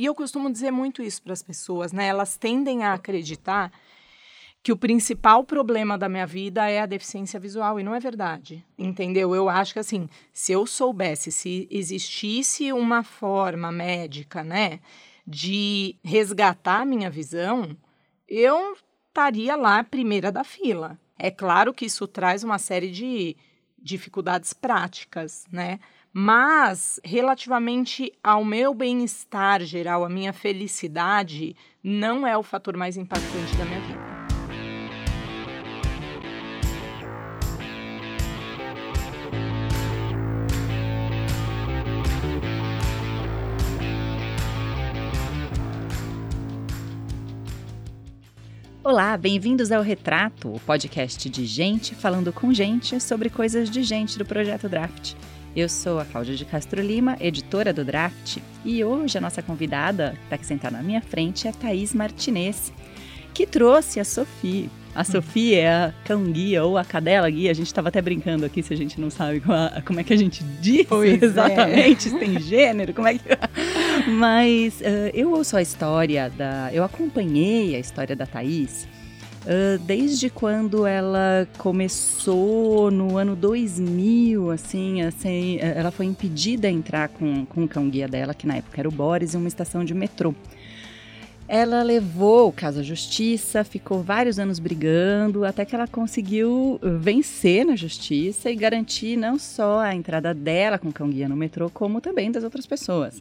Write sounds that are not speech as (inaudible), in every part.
E eu costumo dizer muito isso para as pessoas, né? Elas tendem a acreditar que o principal problema da minha vida é a deficiência visual e não é verdade, entendeu? Eu acho que assim, se eu soubesse, se existisse uma forma médica, né, de resgatar minha visão, eu estaria lá primeira da fila. É claro que isso traz uma série de dificuldades práticas, né? Mas, relativamente ao meu bem-estar geral, a minha felicidade, não é o fator mais impactante da minha vida. Olá, bem-vindos ao Retrato, o podcast de gente falando com gente sobre coisas de gente do projeto Draft. Eu sou a Cláudia de Castro Lima, editora do Draft, e hoje a nossa convidada, que está aqui sentada na minha frente, é a Thaís Martinez, que trouxe a Sofia. A Sofia é a cão guia ou a cadela guia. A gente estava até brincando aqui se a gente não sabe como, é que a gente diz pois é. exatamente, é. se tem gênero, como é que. Mas uh, eu ouço a história da. Eu acompanhei a história da Thaís uh, desde quando ela começou no ano 2000, assim, assim ela foi impedida a entrar com, com o cão-guia dela, que na época era o Boris, em uma estação de metrô. Ela levou o caso à justiça, ficou vários anos brigando, até que ela conseguiu vencer na justiça e garantir não só a entrada dela com o cão-guia no metrô, como também das outras pessoas.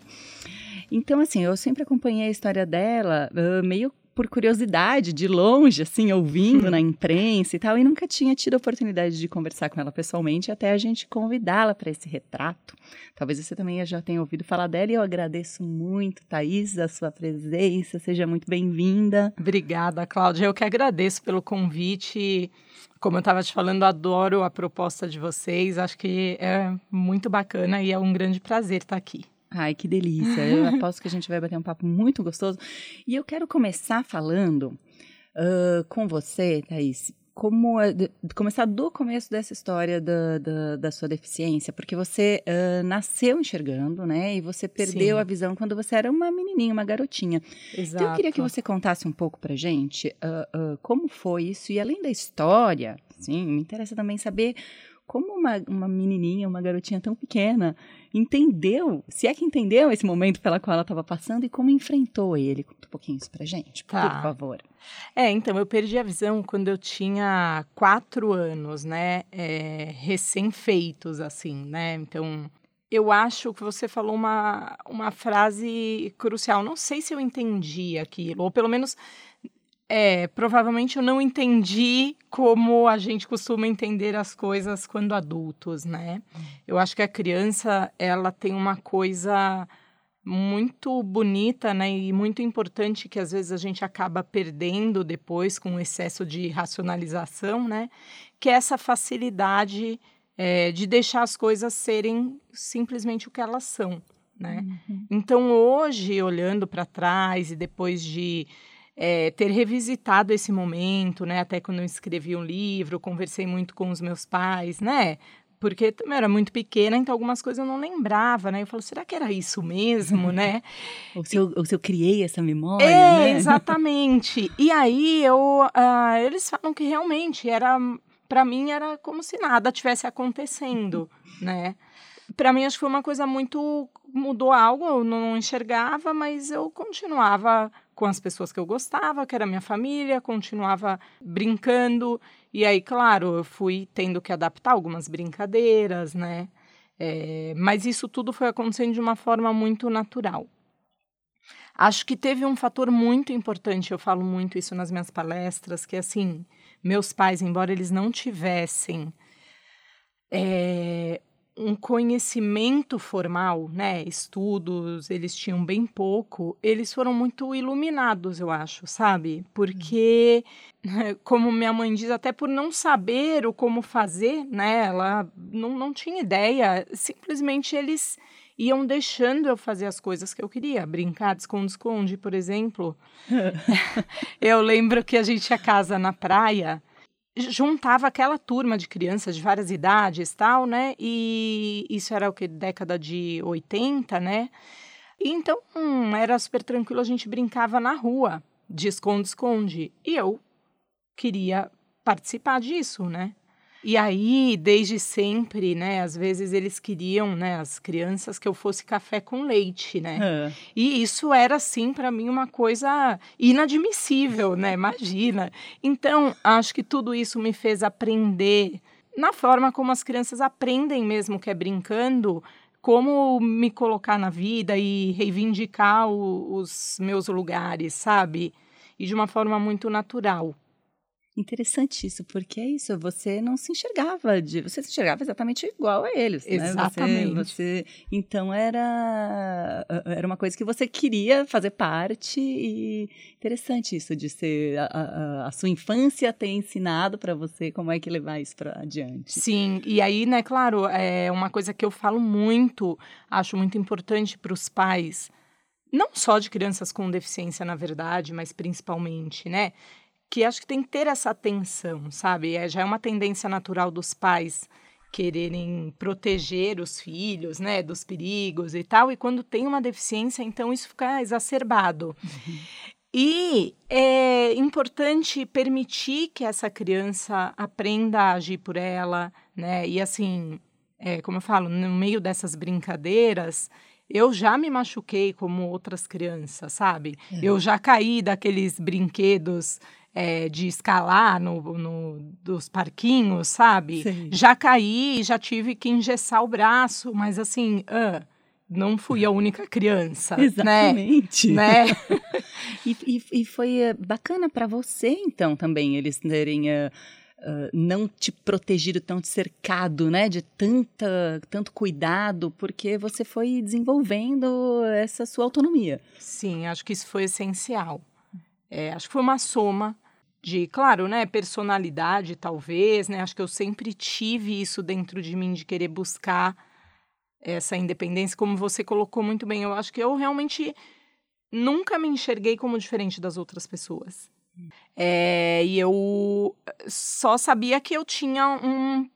Então, assim, eu sempre acompanhei a história dela uh, meio por curiosidade, de longe, assim, ouvindo hum. na imprensa e tal, e nunca tinha tido a oportunidade de conversar com ela pessoalmente até a gente convidá-la para esse retrato. Talvez você também já tenha ouvido falar dela e eu agradeço muito, Thaís, a sua presença. Seja muito bem-vinda. Obrigada, Cláudia. Eu que agradeço pelo convite. Como eu estava te falando, adoro a proposta de vocês. Acho que é muito bacana e é um grande prazer estar aqui. Ai, que delícia. Eu aposto que a gente vai bater um papo muito gostoso. E eu quero começar falando uh, com você, Thaís, como de, começar do começo dessa história da, da, da sua deficiência, porque você uh, nasceu enxergando, né? E você perdeu Sim. a visão quando você era uma menininha, uma garotinha. Exato. Então eu queria que você contasse um pouco pra gente uh, como foi isso e além da história, sim, me interessa também saber como uma, uma menininha, uma garotinha tão pequena, entendeu, se é que entendeu esse momento pela qual ela estava passando e como enfrentou ele. Conta um pouquinho isso pra gente, por tá. favor. É, então, eu perdi a visão quando eu tinha quatro anos, né, é, recém-feitos, assim, né, então... Eu acho que você falou uma, uma frase crucial. Não sei se eu entendi aquilo, ou pelo menos é, provavelmente eu não entendi como a gente costuma entender as coisas quando adultos, né? Eu acho que a criança, ela tem uma coisa muito bonita, né, e muito importante que às vezes a gente acaba perdendo depois com o excesso de racionalização, né, que é essa facilidade é, de deixar as coisas serem simplesmente o que elas são, né? Uhum. Então hoje, olhando para trás e depois de é, ter revisitado esse momento, né? Até quando eu escrevi um livro, conversei muito com os meus pais, né? Porque eu era muito pequena, então algumas coisas eu não lembrava, né? Eu falo, será que era isso mesmo, né? (laughs) ou, se eu, ou se eu criei essa memória, é, né? exatamente. E aí eu, uh, eles falam que realmente era, para mim era como se nada tivesse acontecendo, (laughs) né? Para mim acho que foi uma coisa muito mudou algo, eu não enxergava, mas eu continuava com as pessoas que eu gostava, que era minha família, continuava brincando. E aí, claro, eu fui tendo que adaptar algumas brincadeiras, né? É, mas isso tudo foi acontecendo de uma forma muito natural. Acho que teve um fator muito importante, eu falo muito isso nas minhas palestras, que assim, meus pais, embora eles não tivessem é, um conhecimento formal, né? Estudos, eles tinham bem pouco. Eles foram muito iluminados, eu acho, sabe? Porque, (laughs) como minha mãe diz, até por não saber o como fazer, né? Ela não, não tinha ideia. Simplesmente eles iam deixando eu fazer as coisas que eu queria. Brincar de esconde-esconde, por exemplo. (laughs) (laughs) eu lembro que a gente ia casa na praia juntava aquela turma de crianças de várias idades tal, né? E isso era o que? Década de 80, né? E então hum, era super tranquilo, a gente brincava na rua, de esconde-esconde. E eu queria participar disso, né? E aí, desde sempre, né, às vezes eles queriam, né, as crianças, que eu fosse café com leite, né? É. E isso era, assim, para mim uma coisa inadmissível, né? Imagina. Então, acho que tudo isso me fez aprender, na forma como as crianças aprendem mesmo, que é brincando, como me colocar na vida e reivindicar o, os meus lugares, sabe? E de uma forma muito natural. Interessante isso, porque é isso, você não se enxergava, de, você se enxergava exatamente igual a eles, Exatamente. Né? Você, você, então era, era uma coisa que você queria fazer parte e interessante isso de ser, a, a, a sua infância ter ensinado para você como é que levar isso para adiante. Sim, e aí, né, claro, é uma coisa que eu falo muito, acho muito importante para os pais, não só de crianças com deficiência, na verdade, mas principalmente, né? Que acho que tem que ter essa atenção, sabe? É, já é uma tendência natural dos pais quererem proteger os filhos, né, dos perigos e tal, e quando tem uma deficiência, então isso fica exacerbado. Uhum. E é importante permitir que essa criança aprenda a agir por ela, né? E assim, é, como eu falo, no meio dessas brincadeiras, eu já me machuquei como outras crianças, sabe? É. Eu já caí daqueles brinquedos é, de escalar no, no, dos parquinhos, sabe? Sim. Já caí, já tive que engessar o braço, mas assim, uh, não fui a única criança. Né? Exatamente. Né? (laughs) (laughs) e, e, e, foi eh, bacana para você, então, também, eles terem. Uh, Uh, não te protegido, tão cercado, né, de tanta, tanto cuidado, porque você foi desenvolvendo essa sua autonomia. Sim, acho que isso foi essencial. É, acho que foi uma soma de, claro, né, personalidade, talvez, né? Acho que eu sempre tive isso dentro de mim de querer buscar essa independência, como você colocou muito bem. Eu acho que eu realmente nunca me enxerguei como diferente das outras pessoas. É, e eu só sabia que eu tinha um,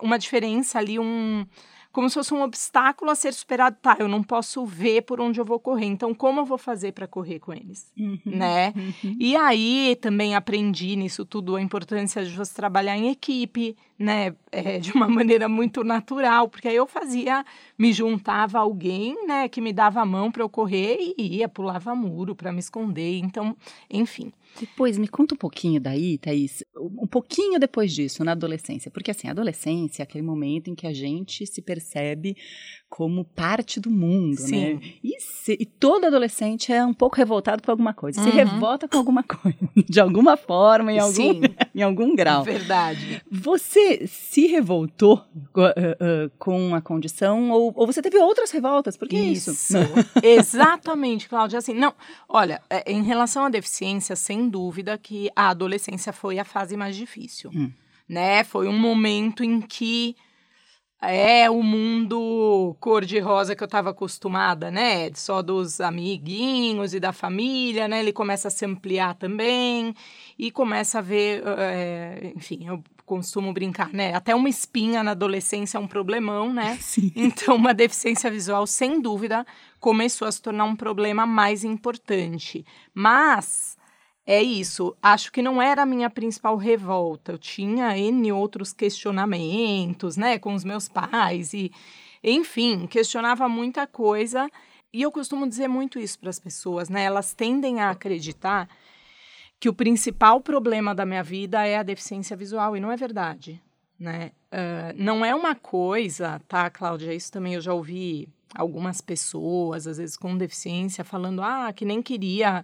uma diferença ali, um, como se fosse um obstáculo a ser superado. Tá, eu não posso ver por onde eu vou correr, então como eu vou fazer para correr com eles, uhum, né? Uhum. E aí também aprendi nisso tudo a importância de você trabalhar em equipe, né, é, de uma (laughs) maneira muito natural, porque aí eu fazia, me juntava alguém, né, que me dava a mão para eu correr e ia, pulava muro para me esconder, então, enfim. Depois, me conta um pouquinho daí, Thaís, um pouquinho depois disso, na adolescência, porque assim, a adolescência é aquele momento em que a gente se percebe como parte do mundo, né? Sim. né? E, se, e, todo adolescente é um pouco revoltado com alguma coisa, uhum. se revolta com alguma (laughs) coisa, de alguma forma, em algum, em algum grau. Verdade. Você se revoltou uh, uh, com a condição ou, ou, você teve outras revoltas? Por que isso? isso? (laughs) Exatamente, Cláudia. Assim, não, olha, é, em relação à deficiência, sem dúvida que a adolescência foi a fase mais difícil, hum. né? Foi um momento em que é o mundo cor-de-rosa que eu estava acostumada, né? Só dos amiguinhos e da família, né? Ele começa a se ampliar também e começa a ver, é, enfim, eu costumo brincar, né? Até uma espinha na adolescência é um problemão, né? (laughs) Sim. Então, uma deficiência visual, sem dúvida, começou a se tornar um problema mais importante. Mas é isso. Acho que não era a minha principal revolta. Eu tinha N outros questionamentos, né, com os meus pais e, enfim, questionava muita coisa. E eu costumo dizer muito isso para as pessoas, né? Elas tendem a acreditar que o principal problema da minha vida é a deficiência visual e não é verdade, né? Uh, não é uma coisa, tá, Cláudia? Isso também eu já ouvi algumas pessoas, às vezes com deficiência, falando, ah, que nem queria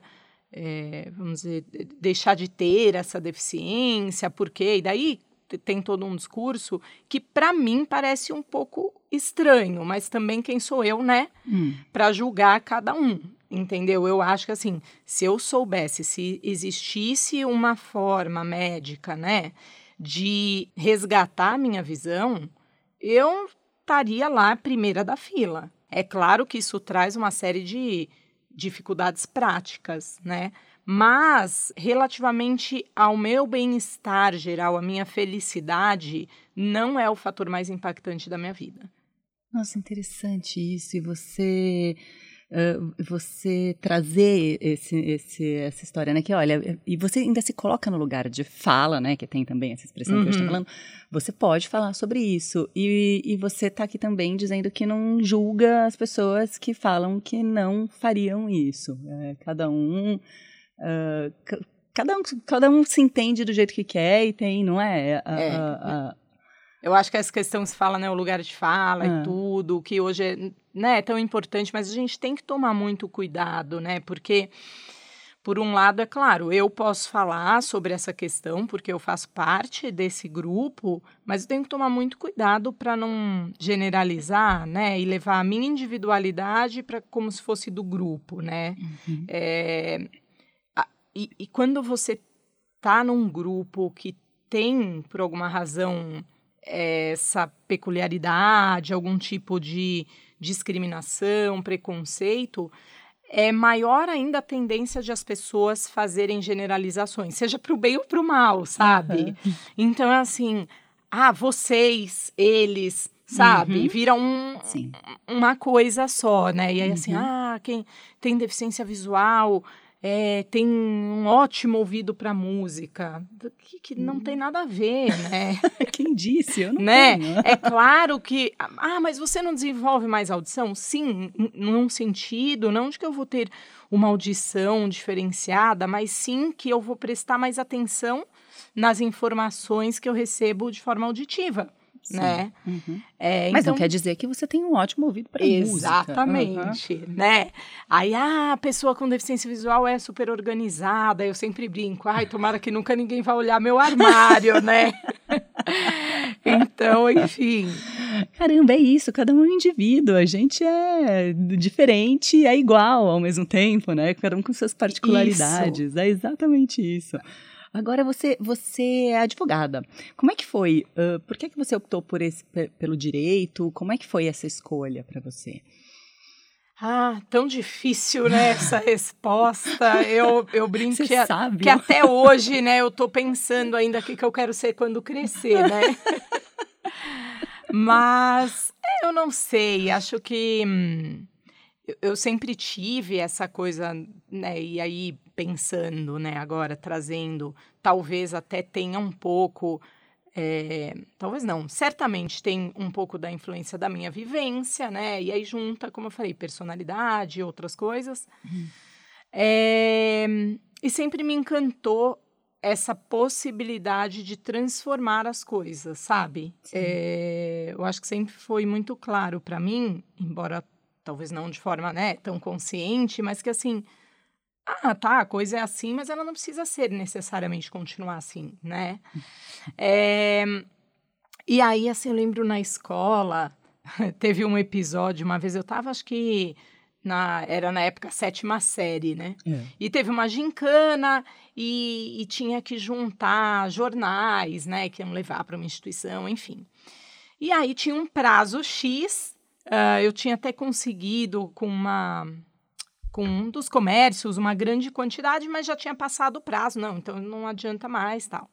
é, vamos dizer, deixar de ter essa deficiência, porque e daí tem todo um discurso que para mim parece um pouco estranho, mas também quem sou eu, né, hum. para julgar cada um, entendeu? Eu acho que assim, se eu soubesse, se existisse uma forma médica, né, de resgatar a minha visão, eu estaria lá primeira da fila. É claro que isso traz uma série de dificuldades práticas, né? Mas, relativamente ao meu bem-estar geral, a minha felicidade, não é o fator mais impactante da minha vida. Nossa, interessante isso. E você uh, você trazer esse, esse, essa história, né? Que olha, e você ainda se coloca no lugar de fala, né? Que tem também essa expressão uhum. que eu estou falando. Você pode falar sobre isso. E, e você está aqui também dizendo que não julga as pessoas que falam que não fariam isso. É, cada um. Uh, cada um, cada um se entende do jeito que quer e tem, não é? A, é. A, a, eu acho que essa questão que se fala, né, o lugar de fala e ah. tudo, que hoje é, né, é tão importante, mas a gente tem que tomar muito cuidado, né? Porque por um lado, é claro, eu posso falar sobre essa questão porque eu faço parte desse grupo, mas eu tenho que tomar muito cuidado para não generalizar, né, e levar a minha individualidade para como se fosse do grupo, né? Uhum. É, e, e quando você tá num grupo que tem, por alguma razão, essa peculiaridade, algum tipo de discriminação, preconceito, é maior ainda a tendência de as pessoas fazerem generalizações, seja para o bem ou para o mal, sabe? Uhum. Então é assim, ah, vocês, eles, sabe? Uhum. Vira um, uma coisa só, né? E aí assim, uhum. ah, quem tem deficiência visual é, tem um ótimo ouvido para música, que, que, não tem nada a ver, né? (laughs) Quem disse? Eu não né? Tenho. É claro que, ah, mas você não desenvolve mais audição? Sim, num sentido, não de que eu vou ter uma audição diferenciada, mas sim que eu vou prestar mais atenção nas informações que eu recebo de forma auditiva. Sim. né? Uhum. É, Mas então... não quer dizer que você tem um ótimo ouvido para música. Exatamente, uhum. né? Aí ah, a pessoa com deficiência visual é super organizada, eu sempre brinco, ai, tomara que nunca ninguém vá olhar meu armário, (laughs) né? então, enfim. Caramba, é isso, cada um é um indivíduo, a gente é diferente, é igual ao mesmo tempo, né? Cada um com suas particularidades, isso. é exatamente isso. Agora você, você é advogada. Como é que foi? Uh, por que, que você optou por esse, pelo direito? Como é que foi essa escolha para você? Ah, tão difícil, né, essa (laughs) resposta. Eu, eu brinco que, sabe. que até (laughs) hoje, né, eu tô pensando ainda o que, que eu quero ser quando crescer, né? (laughs) Mas eu não sei, acho que hum, eu sempre tive essa coisa, né? E aí, pensando, né, agora, trazendo, talvez até tenha um pouco. É, talvez não, certamente tem um pouco da influência da minha vivência, né? E aí junta, como eu falei, personalidade e outras coisas. Uhum. É, e sempre me encantou essa possibilidade de transformar as coisas, sabe? É, eu acho que sempre foi muito claro para mim, embora talvez não de forma né, tão consciente, mas que assim, ah, tá, a coisa é assim, mas ela não precisa ser necessariamente continuar assim, né? É, e aí, assim, eu lembro na escola, (laughs) teve um episódio, uma vez eu tava, acho que na, era na época sétima série, né? É. E teve uma gincana e, e, tinha que juntar jornais, né? Que iam levar para uma instituição, enfim. E aí tinha um prazo X Uh, eu tinha até conseguido com uma com um dos comércios uma grande quantidade, mas já tinha passado o prazo, não, então não adianta mais, tal.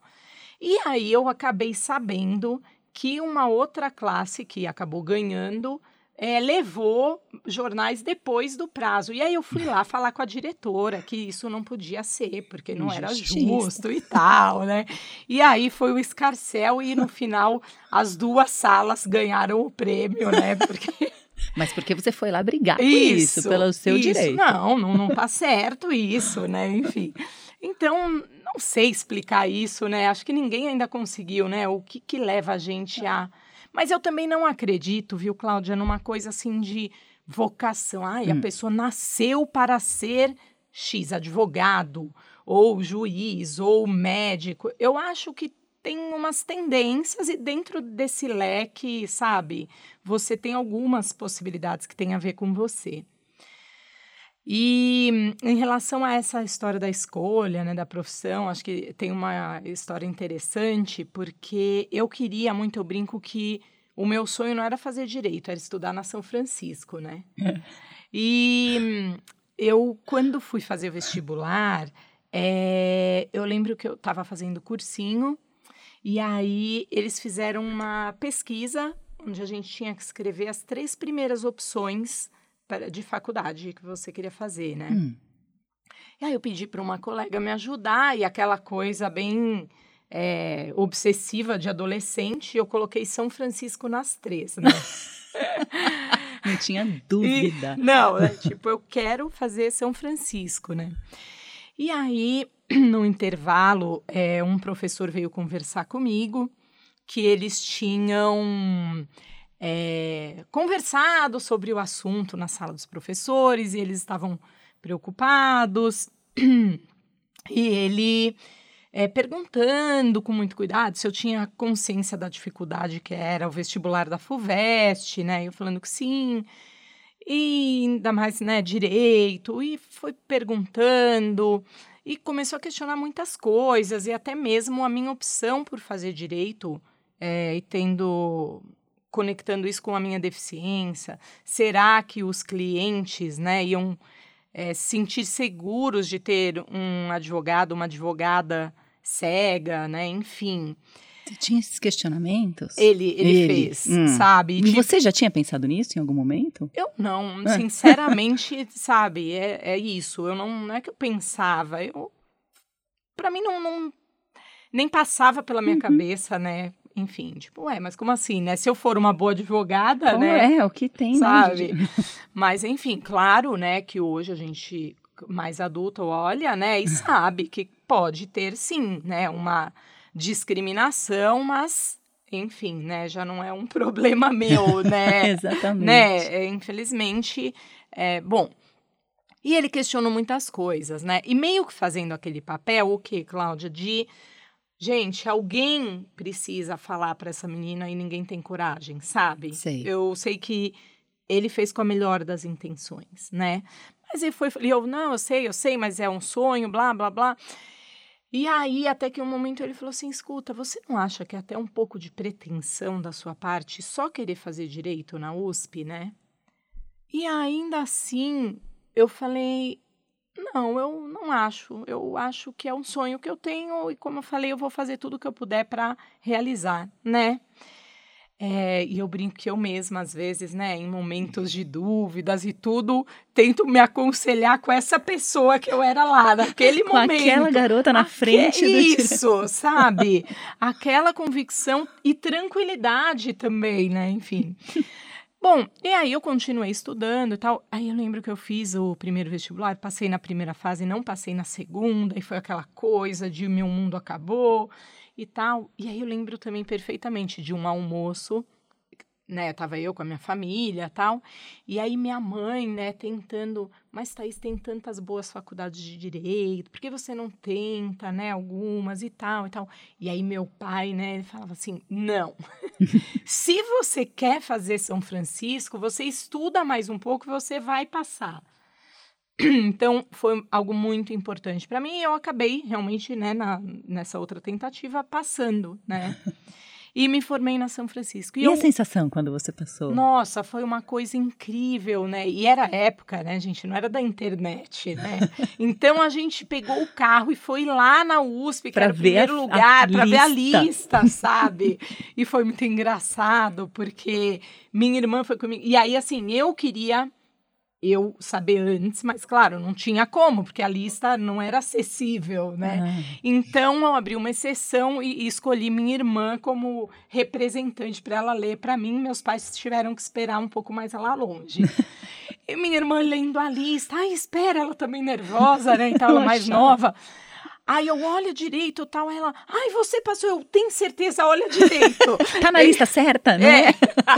E aí eu acabei sabendo que uma outra classe que acabou ganhando é, levou jornais depois do prazo. E aí eu fui lá (laughs) falar com a diretora que isso não podia ser, porque não era justo e tal, né? E aí foi o escarcel e no final as duas salas ganharam o prêmio, né? Porque mas porque você foi lá brigar isso, por isso, pelo seu isso. direito. Não, não, não tá certo isso, né? Enfim. Então, não sei explicar isso, né? Acho que ninguém ainda conseguiu, né? O que, que leva a gente a mas eu também não acredito, viu, Cláudia, numa coisa assim de vocação. Ai, hum. a pessoa nasceu para ser X advogado, ou juiz, ou médico. Eu acho que tem umas tendências e dentro desse leque, sabe, você tem algumas possibilidades que têm a ver com você. E em relação a essa história da escolha, né, da profissão, acho que tem uma história interessante, porque eu queria muito, eu brinco que o meu sonho não era fazer direito, era estudar na São Francisco, né? (laughs) E eu, quando fui fazer o vestibular, é, eu lembro que eu estava fazendo cursinho, e aí eles fizeram uma pesquisa onde a gente tinha que escrever as três primeiras opções de faculdade que você queria fazer, né? Hum. E aí eu pedi para uma colega me ajudar e aquela coisa bem é, obsessiva de adolescente, eu coloquei São Francisco nas três, né? (laughs) Não tinha dúvida. E, não, né? tipo, eu quero fazer São Francisco, né? E aí, (clears throat) no intervalo, é, um professor veio conversar comigo que eles tinham é, conversado sobre o assunto na sala dos professores e eles estavam preocupados. (clears throat) E ele é, perguntando com muito cuidado se eu tinha consciência da dificuldade que era o vestibular da FUVEST, né? Eu falando que sim, e ainda mais, né, direito, e foi perguntando, e começou a questionar muitas coisas, e até mesmo a minha opção por fazer direito, é, e tendo conectando isso com a minha deficiência, será que os clientes, né, iam é, sentir seguros de ter um advogado, uma advogada cega, né? Enfim. Você tinha esses questionamentos? Ele, ele, ele. fez, hum. sabe? E tipo, você já tinha pensado nisso em algum momento? Eu não, é. sinceramente, (laughs) sabe? É, é isso. Eu não, não é que eu pensava. Eu, para mim não, não nem passava pela minha uhum. cabeça, né? Enfim, tipo, é, mas como assim, né? Se eu for uma boa advogada, como né? É, o que tem, né, sabe? Né, (laughs) mas, enfim, claro, né, que hoje a gente mais adulta olha, né, e sabe que pode ter sim, né, uma discriminação, mas enfim, né, já não é um (laughs) problema meu, né? (laughs) Exatamente. Né, é, infelizmente, é, bom. E ele questionou muitas coisas, né? E meio que fazendo aquele papel, o que, Cláudia, de Gente, alguém precisa falar para essa menina e ninguém tem coragem, sabe? Sei. Eu sei que ele fez com a melhor das intenções, né? Mas ele foi, e eu, não, eu sei, eu sei, mas é um sonho, blá, blá, blá. E aí, até que um momento ele falou assim: escuta, você não acha que é até um pouco de pretensão da sua parte só querer fazer direito na USP, né? E ainda assim, eu falei: não, eu não acho. Eu acho que é um sonho que eu tenho e, como eu falei, eu vou fazer tudo o que eu puder para realizar, né? É, e eu brinco que eu mesma, às vezes, né, em momentos de dúvidas e tudo, tento me aconselhar com essa pessoa que eu era lá, naquele com momento. aquela garota na frente do Isso, sabe? Aquela convicção e tranquilidade também, né? Enfim. Bom, e aí eu continuei estudando e tal. Aí eu lembro que eu fiz o primeiro vestibular, passei na primeira fase, não passei na segunda, e foi aquela coisa de meu mundo acabou e tal. E aí eu lembro também perfeitamente de um almoço né, tava eu com a minha família tal, e aí minha mãe, né, tentando, mas Thaís tem tantas boas faculdades de direito, por que você não tenta, né, algumas e tal e tal, e aí meu pai, né, ele falava assim, não, (laughs) se você quer fazer São Francisco, você estuda mais um pouco, você vai passar. (clears throat) Então, foi algo muito importante para mim e eu acabei realmente, né, na, nessa outra tentativa, passando, né. (laughs) E me formei na São Francisco. E, e eu... a sensação quando você passou? Nossa, foi uma coisa incrível, né? E era época, né, gente? Não era da internet, né? (laughs) então a gente pegou o carro e foi lá na USP, que pra era o primeiro a, lugar, para ver a lista, sabe? e foi muito engraçado, porque minha irmã foi comigo. E aí, assim, eu queria eu saber antes, mas claro, não tinha como, porque a lista não era acessível, né? Ah. Então eu abri uma exceção e, e, escolhi minha irmã como representante para ela ler para mim. Meus pais tiveram que esperar um pouco mais lá longe. (laughs) e minha irmã lendo a lista, ai, espera, ela também nervosa, né? Então ela mais nova. Aí eu olho direito tal, ela, ai, você passou, eu tenho certeza, olha direito. (laughs) tá na lista certa, né? É.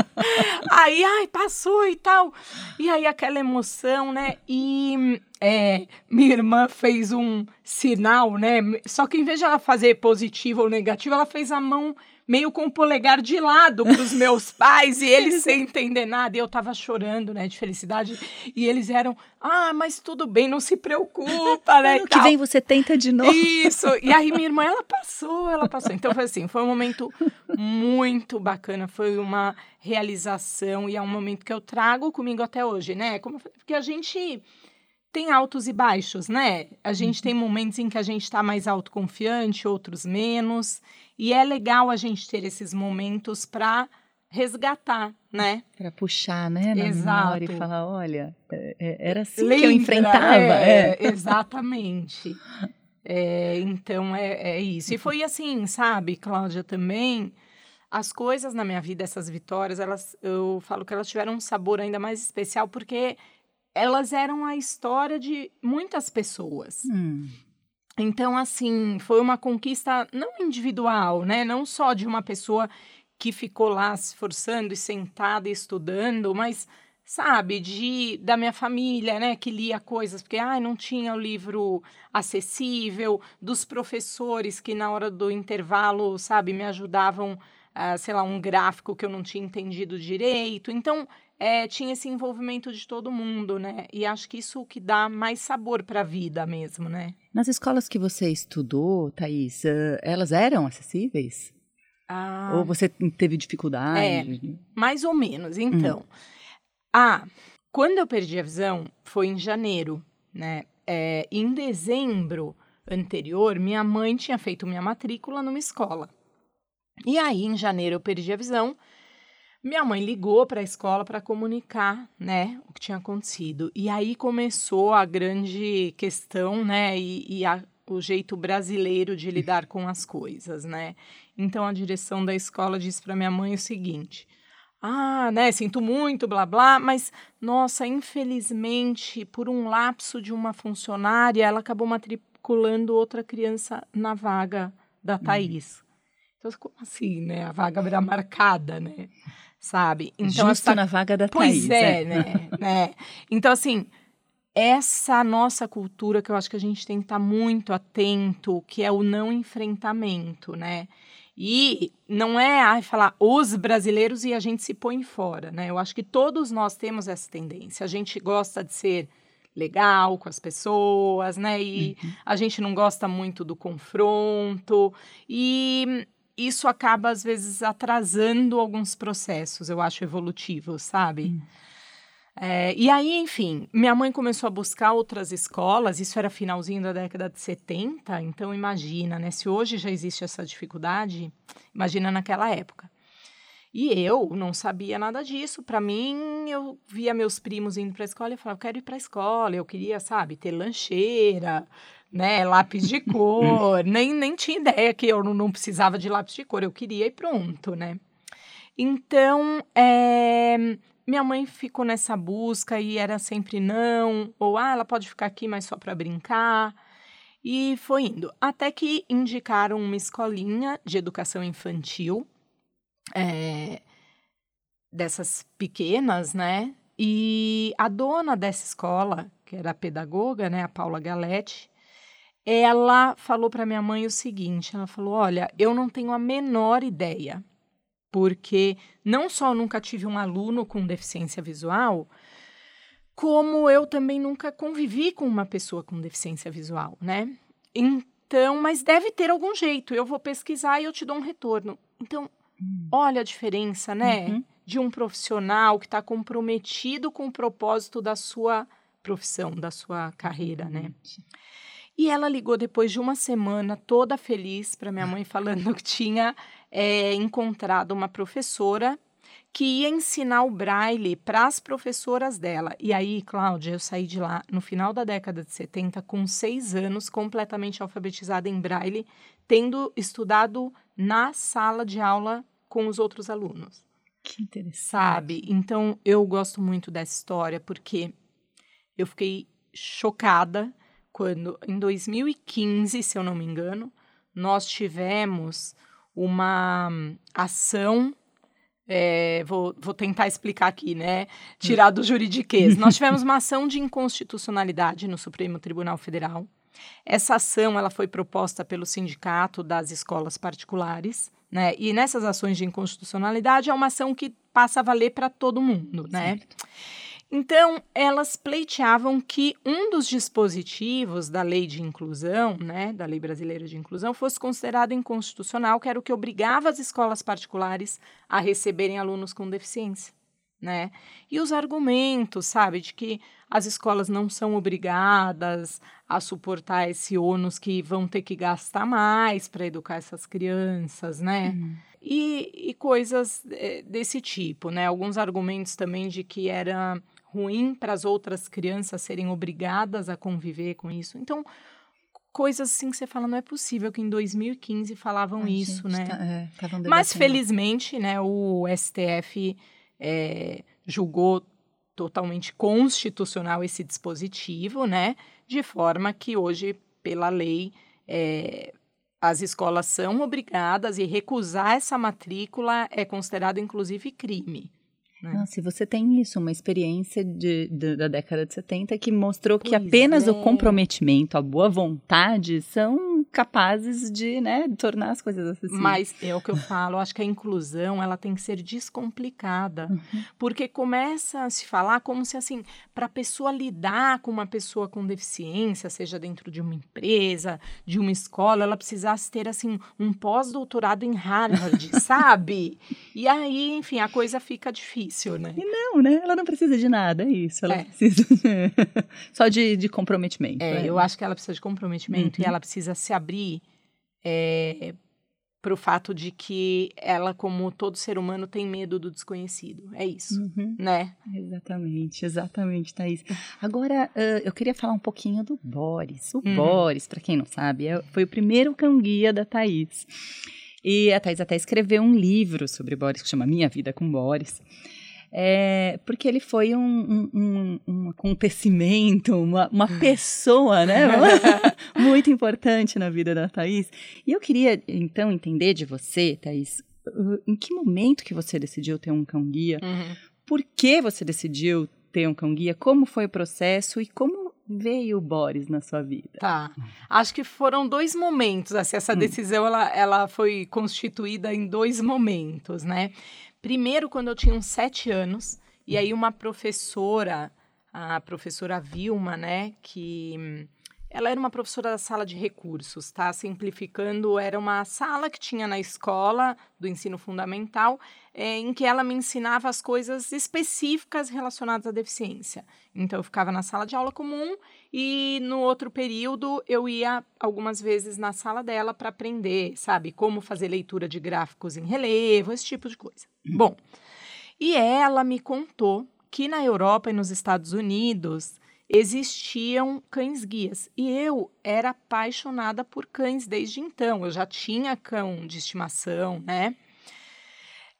(laughs) aí, ai, passou e tal. E aí aquela emoção, né? E é, minha irmã fez um sinal, né? Só que em vez de ela fazer positivo ou negativo, ela fez a mão meio com o polegar de lado para os (laughs) meus pais e eles sem entender nada. E eu tava chorando, né, de felicidade. E eles eram, ah, mas tudo bem, não se preocupa, né? (laughs) Ano que vem você tenta de novo. Isso. E aí minha irmã, ela passou, ela passou. Então foi assim, foi um momento muito bacana, foi uma realização e é um momento que eu trago comigo até hoje, né? Como, porque a gente tem altos e baixos, né? A gente uhum. tem momentos em que a gente está mais autoconfiante, outros menos. E é legal a gente ter esses momentos para resgatar, né? Para puxar, né? Na Exato. e falar, olha, é, é, era assim Lembra, que eu enfrentava. É, É. Exatamente. É, então é, é isso. E foi assim, sabe, Cláudia, também. As coisas na minha vida, essas vitórias, elas, eu falo que elas tiveram um sabor ainda mais especial porque elas eram a história de muitas pessoas. Hum, Então, assim, foi uma conquista não individual, né? Não só de uma pessoa que ficou lá se esforçando e sentada e estudando, mas, sabe, de da minha família, né? Que lia coisas, porque, ai, não tinha o livro acessível, dos professores que na hora do intervalo, sabe, me ajudavam, ah, sei lá, um gráfico que eu não tinha entendido direito. Então, é, tinha esse envolvimento de todo mundo, né? E acho que isso que dá mais sabor para a vida mesmo, né? Nas escolas que você estudou, Thaís, elas eram acessíveis? Ah, Ou você teve dificuldade? mais ou menos. Então, ah, quando eu perdi a visão foi em janeiro, né? É, em dezembro anterior, minha mãe tinha feito minha matrícula numa escola. E aí, em janeiro, eu perdi a visão. Minha mãe ligou para a escola para comunicar, né, o que tinha acontecido. E aí começou a grande questão, né, e, e a- o jeito brasileiro de lidar com as coisas, né. Então a direção da escola disse para minha mãe o seguinte: ah, né, sinto muito, blá blá, mas nossa, infelizmente, por um lapso de uma funcionária, ela acabou matriculando outra criança na vaga da Thaís. Então, como assim, né? A vaga era marcada, né? Sabe? Então, Justo essa na vaga da Pois Thaís. é, né? né? (laughs) Então, assim, essa nossa cultura que eu acho que a gente tem que estar muito atento, que é o não enfrentamento, né? E não é ai, falar os brasileiros e a gente se põe fora, né? Eu acho que todos nós temos essa tendência. A gente gosta de ser legal com as pessoas, né? E a gente não gosta muito do confronto. E isso acaba, às vezes, atrasando alguns processos, eu acho, evolutivos, sabe? É, e aí, enfim, minha mãe começou a buscar outras escolas, isso era finalzinho da década de 70, então imagina, né? Se hoje já existe essa dificuldade, imagina naquela época. E eu não sabia nada disso. Para mim, eu via meus primos indo para a escola e eu falava, quero ir para a escola. Eu queria, sabe, ter lancheira, né, lápis de cor. (laughs) nem, nem tinha ideia que eu não, não precisava de lápis de cor. Eu queria e pronto, né? Então, é, minha mãe ficou nessa busca e era sempre não, ou ah, ela pode ficar aqui, mas só para brincar. E foi indo. Até que indicaram uma escolinha de educação infantil, é, dessas pequenas, né? E a dona dessa escola, que era a pedagoga, né, a Paula Galete, ela falou para minha mãe o seguinte: ela falou, olha, eu não tenho a menor ideia porque não só eu nunca tive um aluno com deficiência visual, como eu também nunca convivi com uma pessoa com deficiência visual, né? Então, mas deve ter algum jeito. Eu vou pesquisar e eu te dou um retorno. Então, olha a diferença, né? Uhum. De um profissional que está comprometido com o propósito da sua profissão, da sua carreira, né? E ela ligou depois de uma semana, toda feliz, para minha mãe, falando que tinha é, encontrado uma professora que ia ensinar o braille para as professoras dela. E aí, Cláudia, eu saí de lá no final da década de 70, com seis anos, completamente alfabetizada em braille, tendo estudado na sala de aula com os outros alunos. Que interessante. Sabe? Então, eu gosto muito dessa história, porque eu fiquei chocada quando, em 2015, se eu não me engano, nós tivemos uma ação. é, vou, vou tentar explicar aqui, né? Tirar do juridiquês. Nós tivemos uma ação de inconstitucionalidade no Supremo Tribunal Federal. Essa ação ela foi proposta pelo Sindicato das Escolas Particulares, né? E nessas ações de inconstitucionalidade é uma ação que passa a valer para todo mundo, né? Então, elas pleiteavam que um dos dispositivos da lei de inclusão, né, da lei brasileira de inclusão, fosse considerado inconstitucional, que era o que obrigava as escolas particulares a receberem alunos com deficiência. né? E os argumentos, sabe, de que as escolas não são obrigadas a suportar esse ônus que vão ter que gastar mais para educar essas crianças, né? Uhum. E, e, coisas eh, desse tipo, né? Alguns argumentos também de que era ruim para as outras crianças serem obrigadas a conviver com isso. Então, coisas assim que você fala, não é possível que em 2015 falavam Ai, isso, né? Tá, é, Mas felizmente, né, o STF é, julgou totalmente constitucional esse dispositivo, né? De forma que hoje, pela lei, é, as escolas são obrigadas e recusar essa matrícula é considerado inclusive crime. Né? Não, se você tem isso, uma experiência de, de, da década de 70 que mostrou pois que apenas é. o comprometimento, a boa vontade são capazes de, né, tornar as coisas acessíveis. Mas é o que eu falo, acho que a inclusão ela tem que ser descomplicada, uhum. porque começa a se falar como se assim, para a pessoa lidar com uma pessoa com deficiência, seja dentro de uma empresa, de uma escola, ela precisasse ter assim um pós-doutorado em Harvard, (laughs) sabe? E aí, enfim, a coisa fica difícil né? E não, né? Ela não precisa de nada, é isso. Ela é. precisa (laughs) só de, de comprometimento. É, é, eu acho que ela precisa de comprometimento uhum. e ela precisa se abrir é, para o fato de que ela, como todo ser humano, tem medo do desconhecido. É isso, uhum. né? Exatamente, exatamente, Thaís. Agora, uh, eu queria falar um pouquinho do Boris. O uhum. Boris, para quem não sabe, é, foi o primeiro cão-guia da Thaís. E a Thais até escreveu um livro sobre Boris, que chama Minha Vida com Boris é, porque ele foi um, um, um acontecimento, uma, uma pessoa, né? (laughs) Muito importante na vida da Thaís. E eu queria, então, entender de você, Thaís, uh, em que momento que você decidiu ter um cão-guia? Uhum. Por que você decidiu ter um cão-guia? Como foi o processo e como veio o Boris na sua vida? Tá. Acho que foram dois momentos. Assim, essa hum. decisão ela, ela foi constituída em dois momentos, né? Primeiro, quando eu tinha uns sete anos, e aí uma professora, a professora Vilma, né, que ela era uma professora da sala de recursos, tá? Simplificando, era uma sala que tinha na escola do ensino fundamental, é, em que ela me ensinava as coisas específicas relacionadas à deficiência. Então, eu ficava na sala de aula comum e no outro período eu ia algumas vezes na sala dela para aprender, sabe, como fazer leitura de gráficos em relevo, esse tipo de coisa. Bom, e ela me contou que na Europa e nos Estados Unidos existiam cães guias. E eu era apaixonada por cães desde então. Eu já tinha cão de estimação, né?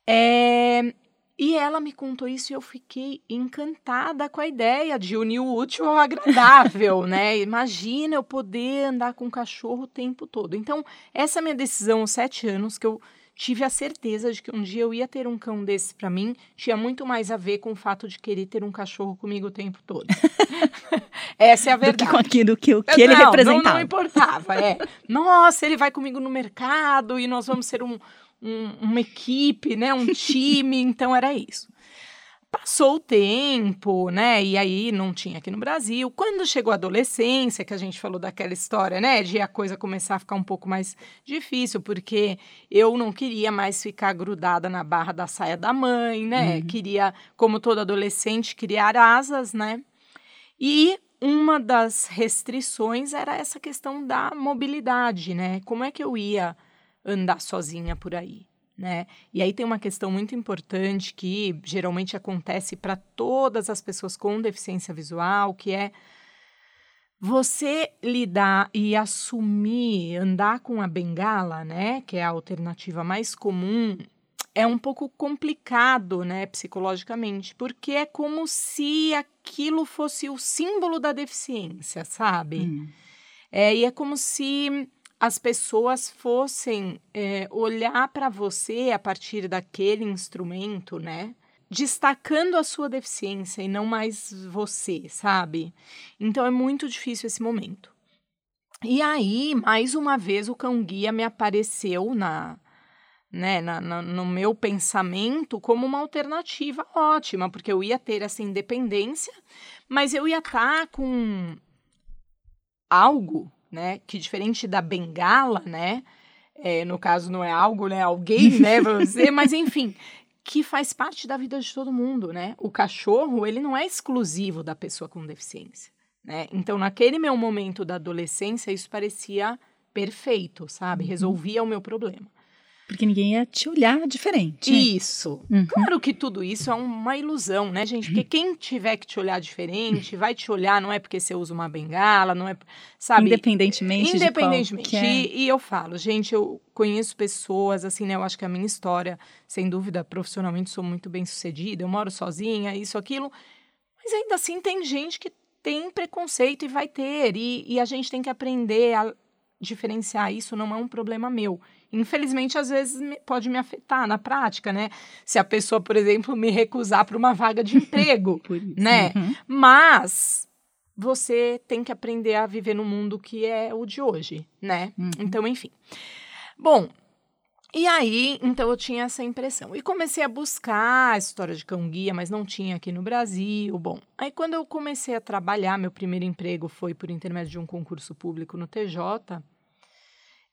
É, e ela me contou isso e eu fiquei encantada com a ideia de unir o útil ao agradável, (laughs) né? Imagina eu poder andar com um cachorro o tempo todo. Então, essa é minha decisão aos sete anos, que eu tive a certeza de que um dia eu ia ter um cão desse para mim, tinha muito mais a ver com o fato de querer ter um cachorro comigo o tempo todo. (laughs) Essa é a verdade. Do que com aquilo que, que ele não, representava. Não, não importava, é. Nossa, ele vai comigo no mercado e nós vamos ser um, um, uma equipe, né, um (laughs) time, então era isso. Passou o tempo, né? E aí não tinha aqui no Brasil. Quando chegou a adolescência, que a gente falou daquela história, né? De a coisa começar a ficar um pouco mais difícil, porque eu não queria mais ficar grudada na barra da saia da mãe, né? Uhum. Queria, como todo adolescente, criar asas, né? E uma das restrições era essa questão da mobilidade, né? Como é que eu ia andar sozinha por aí? Né? E aí tem uma questão muito importante que geralmente acontece para todas as pessoas com deficiência visual, que é você lidar e assumir andar com a bengala, né, que é a alternativa mais comum, é um pouco complicado, né, psicologicamente, porque é como se aquilo fosse o símbolo da deficiência, sabe? Hum. É, e é como se as pessoas fossem é, olhar para você a partir daquele instrumento, né? Destacando a sua deficiência e não mais você, sabe? Então é muito difícil esse momento. E aí, mais uma vez, o cão guia me apareceu na, né, na, na, no meu pensamento como uma alternativa ótima, porque eu ia ter essa independência, mas eu ia estar tá com algo né? Que diferente da bengala, né? É, no caso não é algo, né? Alguém, (laughs) né? Você, mas enfim, que faz parte da vida de todo mundo, né? O cachorro, ele não é exclusivo da pessoa com deficiência, né? Então, naquele meu momento da adolescência, isso parecia perfeito, sabe? Uhum. Resolvia o meu problema. Porque ninguém ia te olhar diferente. Isso. Uhum. Claro que tudo isso é uma ilusão, né, gente? Porque quem tiver que te olhar diferente, vai te olhar, não é porque você usa uma bengala, não é. Sabe? Independentemente. Independentemente. De é. e, e eu falo, gente, eu conheço pessoas, assim, né? Eu acho que a minha história, sem dúvida, profissionalmente sou muito bem sucedida, eu moro sozinha, isso, aquilo. Mas ainda assim tem gente que tem preconceito e vai ter. E, e a gente tem que aprender a diferenciar isso, não é um problema meu infelizmente, às vezes pode me afetar na prática, né? Se a pessoa, por exemplo, me recusar para uma vaga de (laughs) emprego, né? Uhum. Mas você tem que aprender a viver no mundo que é o de hoje, né? Uhum. Então, enfim. Bom, e aí, então eu tinha essa impressão. E comecei a buscar a história de cão-guia, mas não tinha aqui no Brasil. Bom, aí quando eu comecei a trabalhar, meu primeiro emprego foi por intermédio de um concurso público no TJ.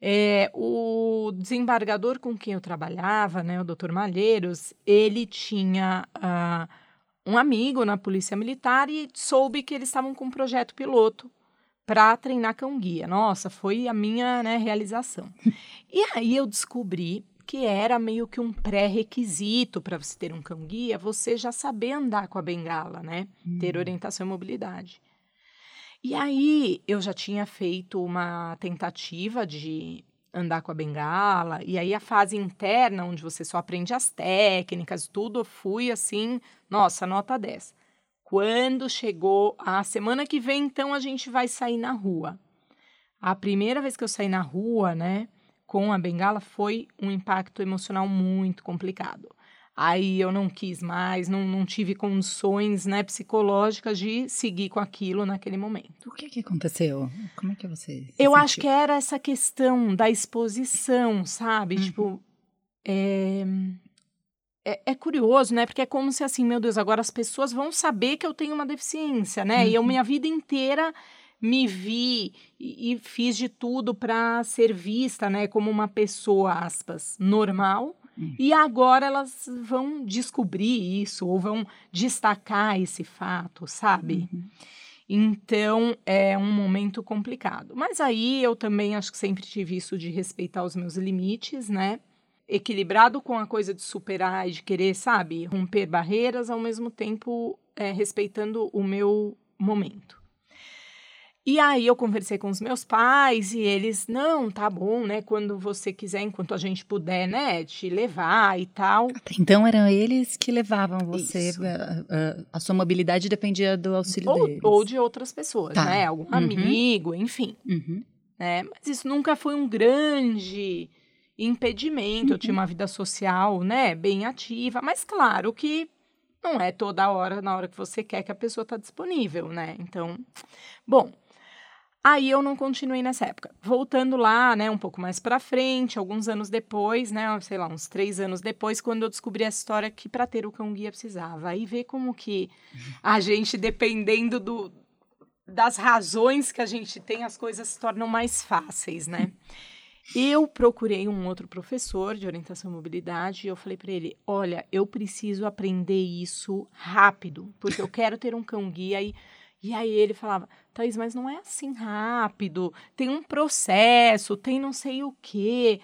É, o desembargador com quem eu trabalhava, né, o doutor Malheiros, ele tinha uh, um amigo na Polícia Militar e soube que eles estavam com um projeto piloto para treinar cão-guia. Nossa, foi a minha né, realização. (laughs) e aí eu descobri que era meio que um pré-requisito para você ter um cão-guia, você já saber andar com a bengala, né? Hum. Ter orientação e mobilidade. E aí eu já tinha feito uma tentativa de andar com a bengala, e aí a fase interna, onde você só aprende as técnicas, tudo, eu fui assim, nossa, nota 10. Quando chegou a semana que vem, então a gente vai sair na rua. A primeira vez que eu saí na rua, né, com a bengala, foi um impacto emocional muito complicado. Aí eu não quis mais, não, não tive condições né, psicológicas de seguir com aquilo naquele momento. O que, que aconteceu? Como é que você. eu sentiu? acho que era essa questão da exposição, sabe? Uhum. Tipo. É... É, é, curioso, né? Porque é como se assim, meu Deus, agora as pessoas vão saber que eu tenho uma deficiência, né? Uhum. E eu, uhum. minha vida inteira, me vi e, e fiz de tudo para ser vista, né? Como uma pessoa, aspas, normal e agora elas vão descobrir isso ou vão destacar esse fato, sabe? Uhum. Então é um momento complicado. Mas aí eu também acho que sempre tive isso de respeitar os meus limites, né? Equilibrado com a coisa de superar e de querer, sabe, romper barreiras, ao mesmo tempo é, respeitando o meu momento. E aí eu conversei com os meus pais e eles, não, tá bom, né? Quando você quiser, enquanto a gente puder, né, te levar e tal. Então eram eles que levavam você, a, a, eh, eh, a, sua mobilidade dependia do auxílio ou, deles. Ou de outras pessoas, tá. né? Algum uhum. amigo, enfim. Uhum. Né? Mas isso nunca foi um grande impedimento. Uhum. Eu tinha uhum. uma vida social, né, bem ativa. Mas claro que não é toda hora, na hora que você quer que a pessoa está disponível, né? Então, bom, Aí eu não continuei nessa época. Voltando lá, né, um pouco mais para frente, alguns anos depois, né, sei lá, uns três anos depois, quando eu descobri a história que para ter o cão guia precisava. Aí ver como que a gente, dependendo do, das razões que a gente tem, as coisas se tornam mais fáceis, né? Eu procurei um outro professor de orientação e mobilidade e eu falei para ele: olha, eu preciso aprender isso rápido, porque eu quero ter um cão guia e e aí ele falava, Thaís, mas não é assim rápido, tem um processo, tem não sei o quê.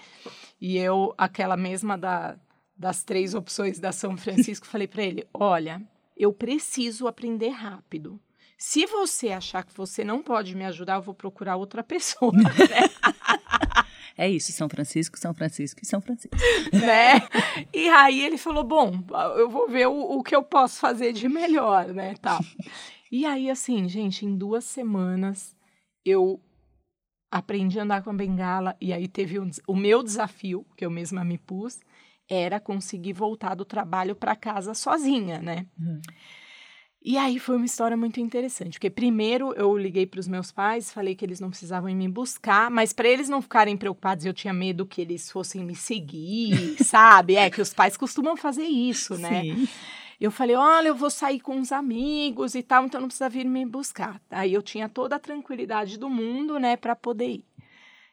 E eu, aquela mesma da, das três opções da São Francisco, (laughs) falei para ele: olha, eu preciso aprender rápido. Se você achar que você não pode me ajudar, eu vou procurar outra pessoa. (laughs) Né? (laughs) É isso, São Francisco, São Francisco e São Francisco. Né? E aí ele falou: bom, eu vou ver o, o que eu posso fazer de melhor, né? Tal. E aí, assim, gente, em duas semanas eu aprendi a andar com a bengala e aí teve um, o meu desafio, que eu mesma me pus, era conseguir voltar do trabalho para casa sozinha, né? Uhum. E aí foi uma história muito interessante, porque primeiro eu liguei para os meus pais, falei que eles não precisavam ir me buscar, mas para eles não ficarem preocupados, eu tinha medo que eles fossem me seguir, (laughs) sabe? É que os pais costumam fazer isso, né? Sim. Eu falei, olha, eu vou sair com uns amigos e tal, então não precisa vir me buscar. Aí eu tinha toda a tranquilidade do mundo, né, para poder ir.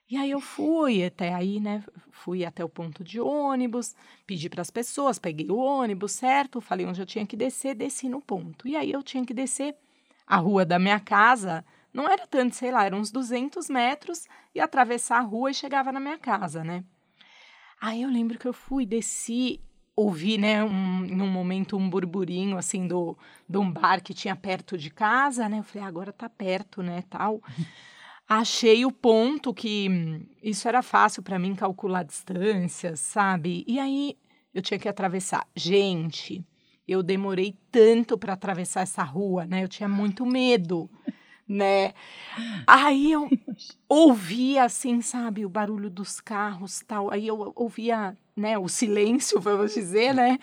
E aí eu fui até aí, né? Fui até o ponto de ônibus, pedi para as pessoas, peguei o ônibus, certo? Falei onde eu tinha que descer, desci no ponto. E aí eu tinha que descer a rua da minha casa, não era tanto, sei lá, eram uns 200 metros e atravessar a rua e chegava na minha casa, né? Aí eu lembro que eu fui, desci, ouvi, né, um, num momento um burburinho, assim, do, de um bar que tinha perto de casa, né? Eu falei, ah, agora tá perto, né, tal. (laughs) Achei o ponto que isso era fácil para mim calcular distâncias, sabe? E aí eu tinha que atravessar. Gente, eu demorei tanto para atravessar essa rua, né? Eu tinha muito medo (laughs) né? Aí eu ouvia assim, sabe, o barulho dos carros, tal. Aí eu ouvia, né, o silêncio, (laughs) vamos dizer, né?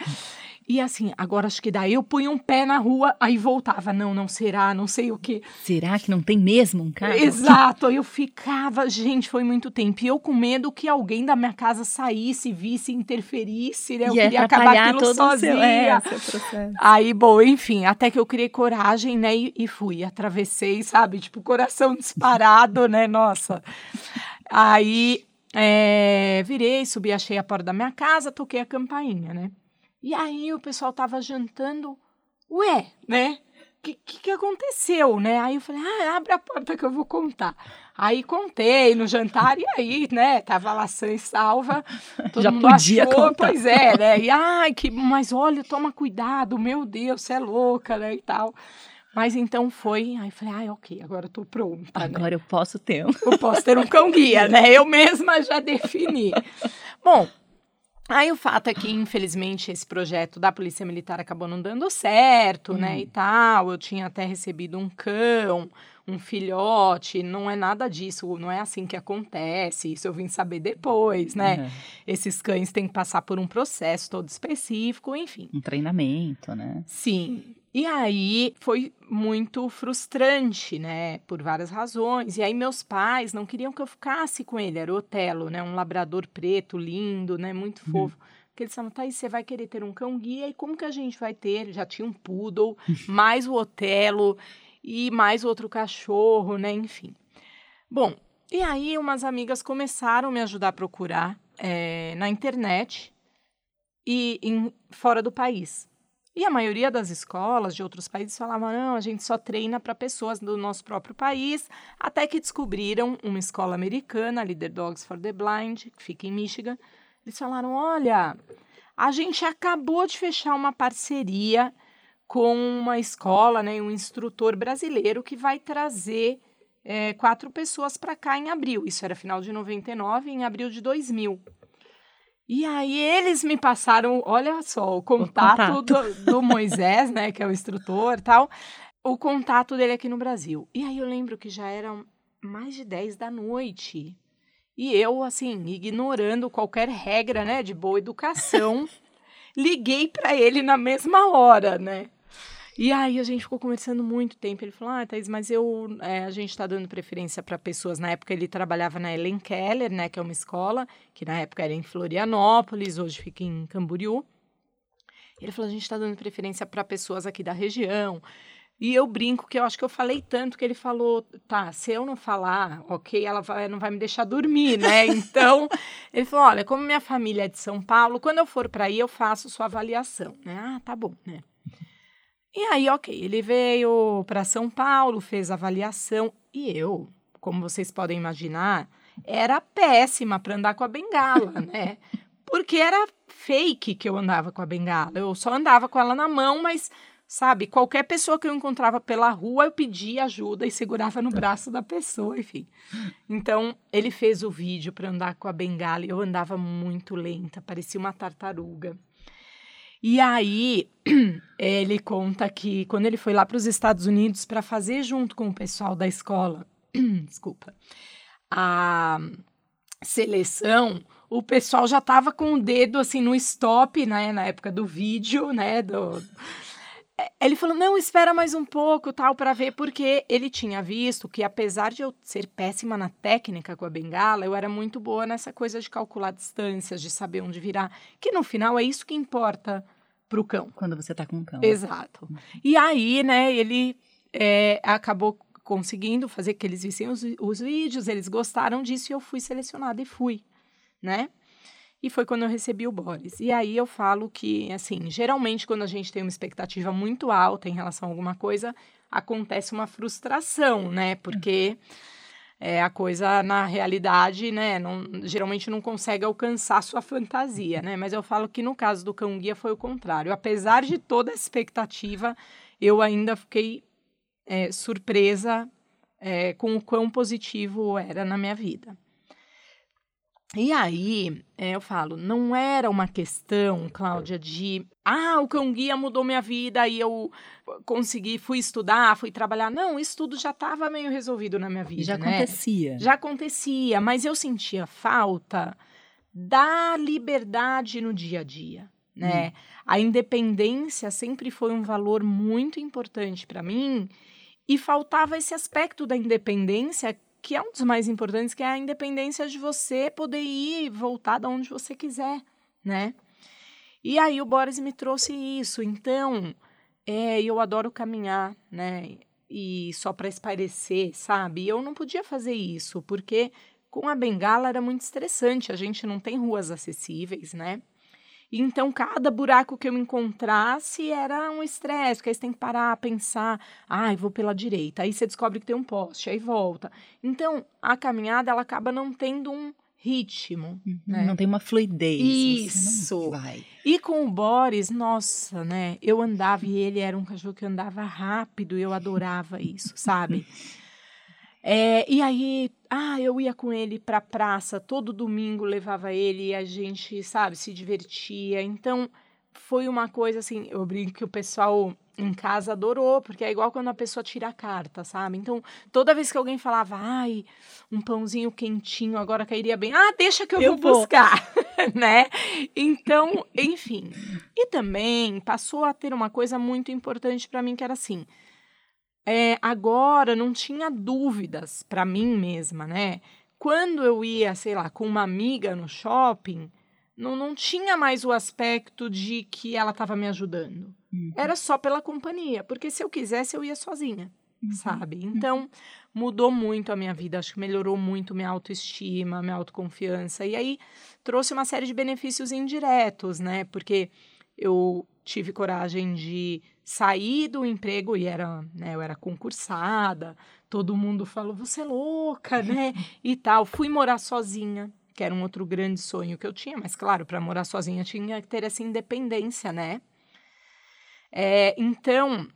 E assim, agora acho que daí eu punha um pé na rua, aí voltava. Não, não será, não sei o quê. Será que não tem mesmo um carro? Exato. Eu ficava, gente, foi muito tempo. E eu com medo que alguém da minha casa saísse, visse, interferisse, né? Eu e queria acabar aquilo todo sozinha. Seu, é, seu aí, bom, enfim, até que eu criei coragem, né? E, e fui, atravessei, sabe? Tipo, coração disparado, né? Nossa. Aí é, virei, subi, achei a porta da minha casa, toquei a campainha, né? E aí o pessoal tava jantando, ué, né? O que, que, que, aconteceu, né? Aí eu falei, ah, abre a porta que eu vou contar. Aí contei no jantar e aí, né, tava lá sã e salva. Todo Já mundo podia achou, contar. pois é, né? E ai, que, mas olha, toma cuidado, meu Deus, você é louca, né, e tal. Mas então foi, aí falei, ah, ok, agora eu tô pronta. Né? Agora né? eu posso ter um. Eu posso ter um cão guia, né? Eu mesma já defini. (laughs) Bom, Aí o fato é que, infelizmente, esse projeto da Polícia Militar acabou não dando certo, né, e tal. Eu tinha até recebido um cão, um filhote, não é nada disso, não é assim que acontece. Isso eu vim saber depois, né? Uhum. Esses cães têm que passar por um processo todo específico, enfim. Um treinamento, né? Sim. E aí foi muito frustrante, né, por várias razões. E aí meus pais não queriam que eu ficasse com ele, era o Otelo, né, um labrador preto, lindo, né, muito uhum. fofo. Porque eles falaram, Thaís, você vai querer ter um cão guia e como que a gente vai ter? Já tinha um poodle, (laughs) mais o Otelo e mais outro cachorro, né, enfim. Bom, e aí umas amigas começaram a me ajudar a procurar é, na internet e em, fora do país. E a maioria das escolas de outros países falavam: não, a gente só treina para pessoas do nosso próprio país, até que descobriram uma escola americana, Leader Dogs for the Blind, que fica em Michigan. Eles falaram: olha, a gente acabou de fechar uma parceria com uma escola, né, um instrutor brasileiro que vai trazer é, quatro pessoas para cá em abril. Isso era final de 99, em abril de 2000. E aí eles me passaram, olha só, o contato, o contato. Do, do, Moisés, né, que é o instrutor e tal, o contato dele aqui no Brasil. E aí eu lembro que já eram mais de 10 da noite. E eu, assim, ignorando qualquer regra, né, de boa educação, (laughs) liguei para ele na mesma hora, né? E aí a gente ficou conversando muito tempo. Ele falou: Ah, Thaís, mas eu, é, a gente está dando preferência para pessoas. Na época ele trabalhava na Ellen Keller, né, que é uma escola, que na época era em Florianópolis, hoje fica em Camboriú. Ele falou: a gente está dando preferência para pessoas aqui da região. E eu brinco que eu acho que eu falei tanto que ele falou, tá, se eu não falar, ok, ela vai, não vai me deixar dormir, né? (laughs) Então, ele falou, olha, como minha família é de São Paulo, quando eu for para aí eu faço sua avaliação, né? Ah, tá bom, né? E aí, ok, ele veio para São Paulo, fez avaliação e eu, como vocês podem imaginar, era péssima para andar com a bengala, (laughs) né? Porque era fake que eu andava com a bengala. Eu só andava com ela na mão, mas sabe, qualquer pessoa que eu encontrava pela rua, eu pedia ajuda e segurava no braço da pessoa, enfim. Então, ele fez o vídeo para andar com a bengala e eu andava muito lenta, parecia uma tartaruga. E aí (clears throat) ele conta que quando ele foi lá para os Estados Unidos para fazer junto com o pessoal da escola, (clears throat) desculpa, a seleção, o pessoal já estava com o dedo assim no stop, né, na época do vídeo, né, do é, ele falou: não, espera mais um pouco, tal, para ver, porque ele tinha visto que, apesar de eu ser péssima na técnica com a bengala, eu era muito boa nessa coisa de calcular distâncias, de saber onde virar, que no final é isso que importa pro cão. Quando você tá com o cão. Exato. E aí, né, ele é, acabou conseguindo fazer que eles vissem os, os vídeos, eles gostaram disso e eu fui selecionada e fui, né? E foi quando eu recebi o Boris. E aí eu falo que, assim, geralmente quando a gente tem uma expectativa muito alta em relação a alguma coisa, acontece uma frustração, né? Porque é, a coisa, na realidade, né, não, geralmente não consegue alcançar sua fantasia, né? Mas eu falo que no caso do Cão Guia foi o contrário. Apesar de toda a expectativa, eu ainda fiquei é, surpresa é, com o quão positivo era na minha vida. E aí, é, eu falo, não era uma questão, Cláudia, de ah, o cão guia mudou minha vida e eu consegui, fui estudar, fui trabalhar. Não, o estudo já estava meio resolvido na minha vida. Já né? acontecia. Já acontecia, mas eu sentia falta da liberdade no dia a dia. Né? Hum. A independência sempre foi um valor muito importante para mim e faltava esse aspecto da independência que é um dos mais importantes, que é a independência de você poder ir e voltar de onde você quiser, né? E aí o Boris me trouxe isso. Então, é, eu adoro caminhar, né? E só para espairecer, sabe? Eu não podia fazer isso, porque com a bengala era muito estressante. A gente não tem ruas acessíveis, né? Então, cada buraco que eu encontrasse era um estresse, porque aí você tem que parar, pensar, ai, ah, vou pela direita. Aí você descobre que tem um poste, aí volta. Então, a caminhada, ela acaba não tendo um ritmo. Uhum, né? Não tem uma fluidez. Isso. E com o Boris, nossa, né? Eu andava e ele era um cachorro que andava rápido e eu adorava isso, sabe? (laughs) É, e aí, ah, eu ia com ele pra praça, todo domingo levava ele e a gente, sabe, se divertia. Então, foi uma coisa assim, eu brinco que o pessoal em casa adorou, porque é igual quando a pessoa tira a carta, sabe? Então, toda vez que alguém falava, ai, um pãozinho quentinho agora cairia bem, ah, deixa que eu, eu vou, vou buscar, (laughs) né? Então, enfim. E também passou a ter uma coisa muito importante para mim, que era assim, é, agora não tinha dúvidas para mim mesma, né? Quando eu ia, sei lá, com uma amiga no shopping, não, não tinha mais o aspecto de que ela estava me ajudando. Uhum. Era só pela companhia, porque se eu quisesse, eu ia sozinha, uhum. sabe? Uhum. Então, mudou muito a minha vida, acho que melhorou muito minha autoestima, minha autoconfiança. E aí trouxe uma série de benefícios indiretos, né? Porque eu tive coragem de sair do emprego e era, né, eu era concursada, todo mundo falou, você é louca, né? (laughs) e tal. Fui morar sozinha, que era um outro grande sonho que eu tinha, mas claro, para morar sozinha tinha que ter essa independência, né? É, então,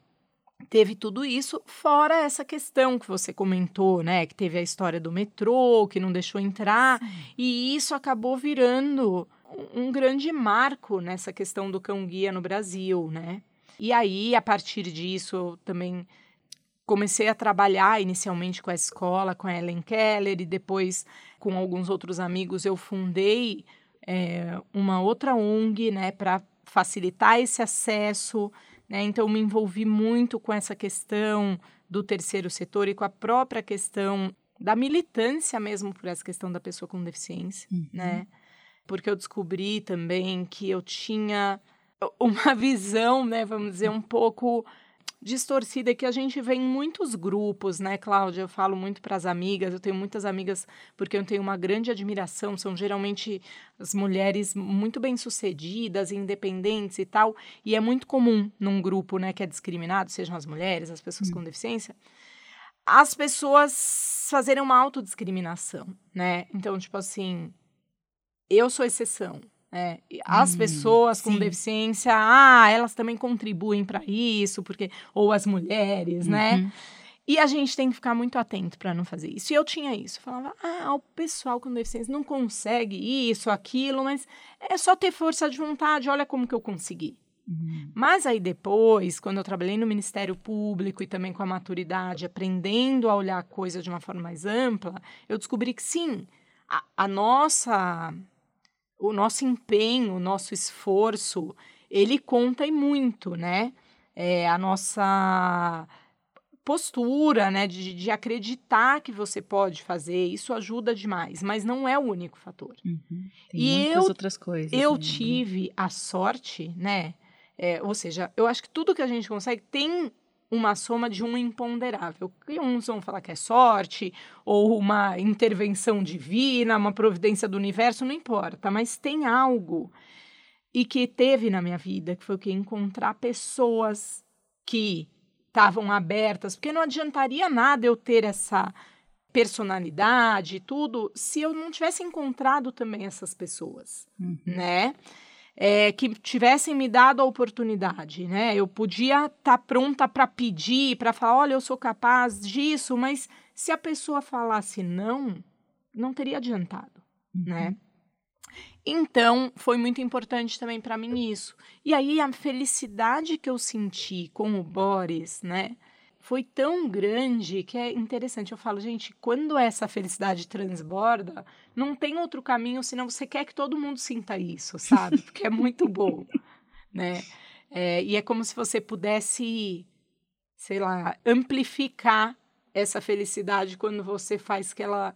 teve tudo isso, fora essa questão que você comentou, né? Que teve a história do metrô, que não deixou entrar, e isso acabou virando um grande marco nessa questão do cão-guia no Brasil, né? E aí, a partir disso, eu também comecei a trabalhar inicialmente com a escola, com a Ellen Keller, e depois com alguns outros amigos eu fundei é, uma outra ONG, né, para facilitar esse acesso. Né? Então, me envolvi muito com essa questão do terceiro setor e com a própria questão da militância mesmo por essa questão da pessoa com deficiência, uhum. né? Porque eu descobri também que eu tinha uma (laughs) visão, né, vamos dizer, um pouco distorcida que a gente vê em muitos grupos, né, Cláudia? Eu falo muito para as amigas, eu tenho muitas amigas porque eu tenho uma grande admiração, são geralmente as mulheres muito bem-sucedidas, independentes e tal, e é muito comum num grupo, né, que é discriminado, sejam as mulheres, as pessoas hum. com deficiência, as pessoas fazerem uma autodiscriminação, né? Então, tipo assim, eu sou exceção, é, as hum, pessoas com sim. deficiência, ah, elas também contribuem para isso, porque ou as mulheres, né? uhum. né? E a gente tem que ficar muito atento para não fazer isso. E eu tinha isso. Eu falava, ah, o pessoal com deficiência não consegue isso, aquilo, mas é só ter força de vontade, olha como que eu consegui. Uhum. Mas aí depois, quando eu trabalhei no Ministério Público e também com a maturidade, aprendendo a olhar a coisa de uma forma mais ampla, eu descobri que sim, a, a nossa o nosso empenho, o nosso esforço, ele conta e muito, né? É, a nossa postura, né, de, de acreditar que você pode fazer, isso ajuda demais, mas não é o único fator. Uhum. Tem e muitas eu, outras coisas. Eu né? tive a sorte, né, é, ou seja, eu acho que tudo que a gente consegue tem uma soma de um imponderável. E uns vão falar que é sorte, ou uma intervenção divina, uma providência do universo, não importa, mas tem algo e que teve na minha vida, que foi o que encontrar pessoas que estavam abertas, porque não adiantaria nada eu ter essa personalidade, tudo, se eu não tivesse encontrado também essas pessoas, uhum. né? É, que tivessem me dado a oportunidade, né? Eu podia estar tá pronta para pedir, para falar, olha, eu sou capaz disso, mas se a pessoa falasse não, não teria adiantado, uhum. né? Então, foi muito importante também para mim isso. E aí, a felicidade que eu senti com o Boris, né? Foi tão grande que é interessante. Eu falo, gente, quando essa felicidade transborda, não tem outro caminho senão você quer que todo mundo sinta isso, sabe? (laughs) Porque é muito bom, né? É, e é como se você pudesse, sei lá, amplificar essa felicidade quando você faz que ela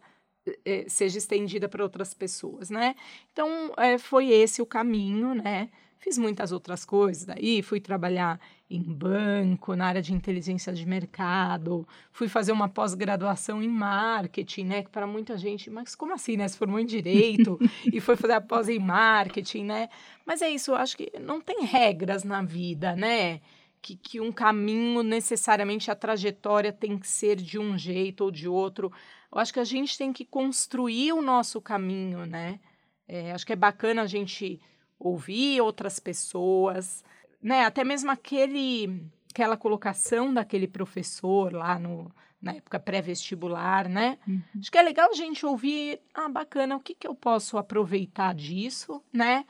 é, seja estendida para outras pessoas, né? Então, é, foi esse o caminho, né? Fiz muitas outras coisas daí, fui trabalhar em banco, na área de inteligência de mercado, fui fazer uma pós-graduação em marketing, né? Que para muita gente, mas como assim, né? Se formou em direito (laughs) e foi fazer a pós em marketing, né? Mas é isso, eu acho que não tem regras na vida, né? Que, que um caminho necessariamente a trajetória tem que ser de um jeito ou de outro. Eu acho que a gente tem que construir o nosso caminho, né? É, acho que é bacana a gente ouvir outras pessoas, né? Até mesmo aquele, aquela colocação daquele professor lá no, na época pré-vestibular, né? Uhum. Acho que é legal a gente ouvir, ah, bacana, o que, que eu posso aproveitar disso, né?